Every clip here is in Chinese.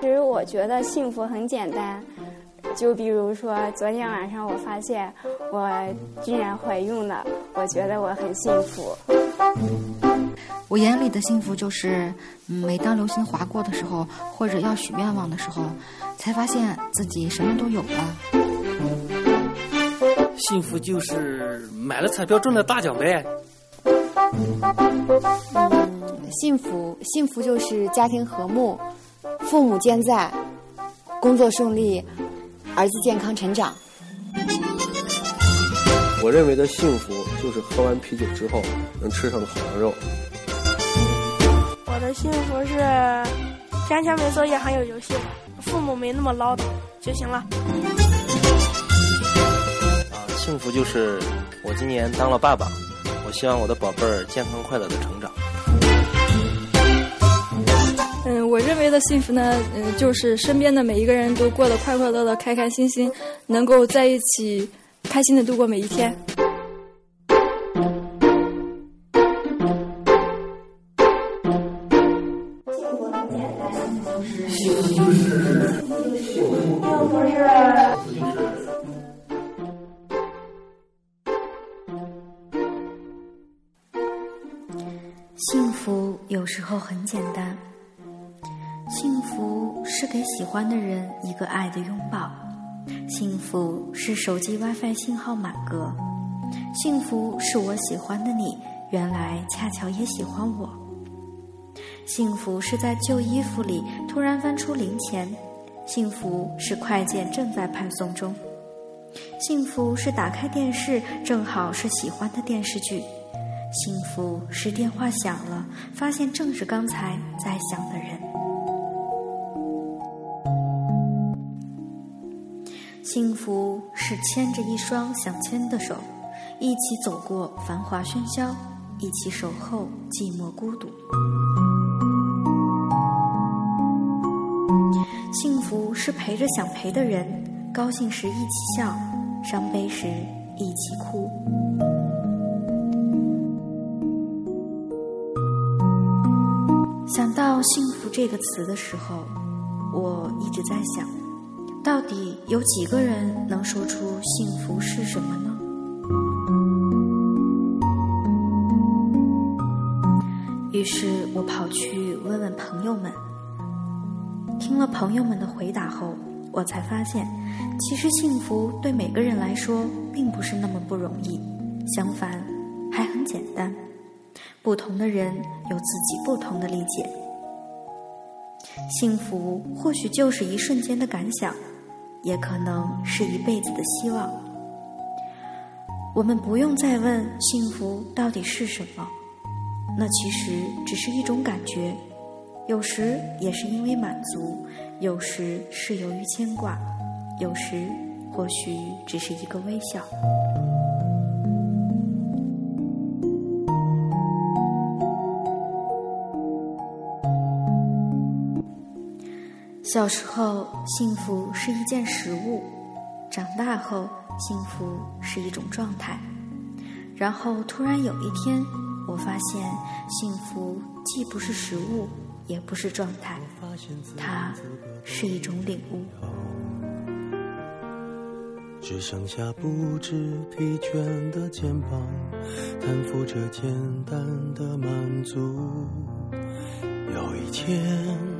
其实我觉得幸福很简单，就比如说昨天晚上我发现我居然怀孕了，我觉得我很幸福。我眼里的幸福就是，每当流星划过的时候，或者要许愿望的时候，才发现自己什么都有了。幸福就是买了彩票中了大奖呗。幸福，幸福就是家庭和睦。父母健在，工作顺利，儿子健康成长。我认为的幸福就是喝完啤酒之后能吃上烤羊肉。我的幸福是天天没作业还有游戏，父母没那么唠叨就行了。啊，幸福就是我今年当了爸爸，我希望我的宝贝儿健康快乐的成长。我认为的幸福呢，嗯，就是身边的每一个人都过得快快乐乐、开开心心，能够在一起开心的度过每一天。幸福有时候很简单。是给喜欢的人一个爱的拥抱，幸福是手机 WiFi 信号满格，幸福是我喜欢的你原来恰巧也喜欢我，幸福是在旧衣服里突然翻出零钱，幸福是快件正在派送中，幸福是打开电视正好是喜欢的电视剧，幸福是电话响了发现正是刚才在想的人。幸福是牵着一双想牵的手，一起走过繁华喧嚣，一起守候寂寞孤独。幸福是陪着想陪的人，高兴时一起笑，伤悲时一起哭。想到“幸福”这个词的时候，我一直在想。到底有几个人能说出幸福是什么呢？于是我跑去问问朋友们。听了朋友们的回答后，我才发现，其实幸福对每个人来说并不是那么不容易，相反，还很简单。不同的人有自己不同的理解。幸福或许就是一瞬间的感想。也可能是一辈子的希望。我们不用再问幸福到底是什么，那其实只是一种感觉，有时也是因为满足，有时是由于牵挂，有时或许只是一个微笑。小时候，幸福是一件食物；长大后，幸福是一种状态。然后突然有一天，我发现幸福既不是食物，也不是状态，它是一种领悟。只剩下不知疲倦的肩膀，担负着简单的满足。有一天。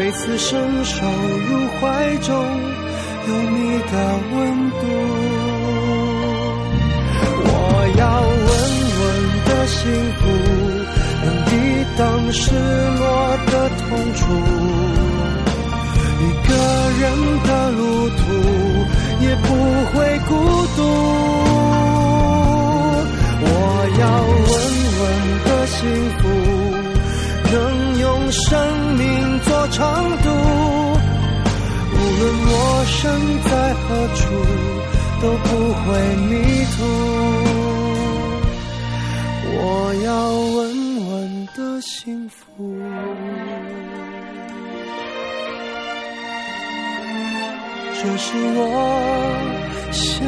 每次伸手入怀中有你的温度。我要稳稳的幸福，能抵挡失落的痛楚。一个人的路途也不会孤独。我要稳稳的幸福，能用生长度。无论我身在何处，都不会迷途。我要稳稳的幸福。这是我想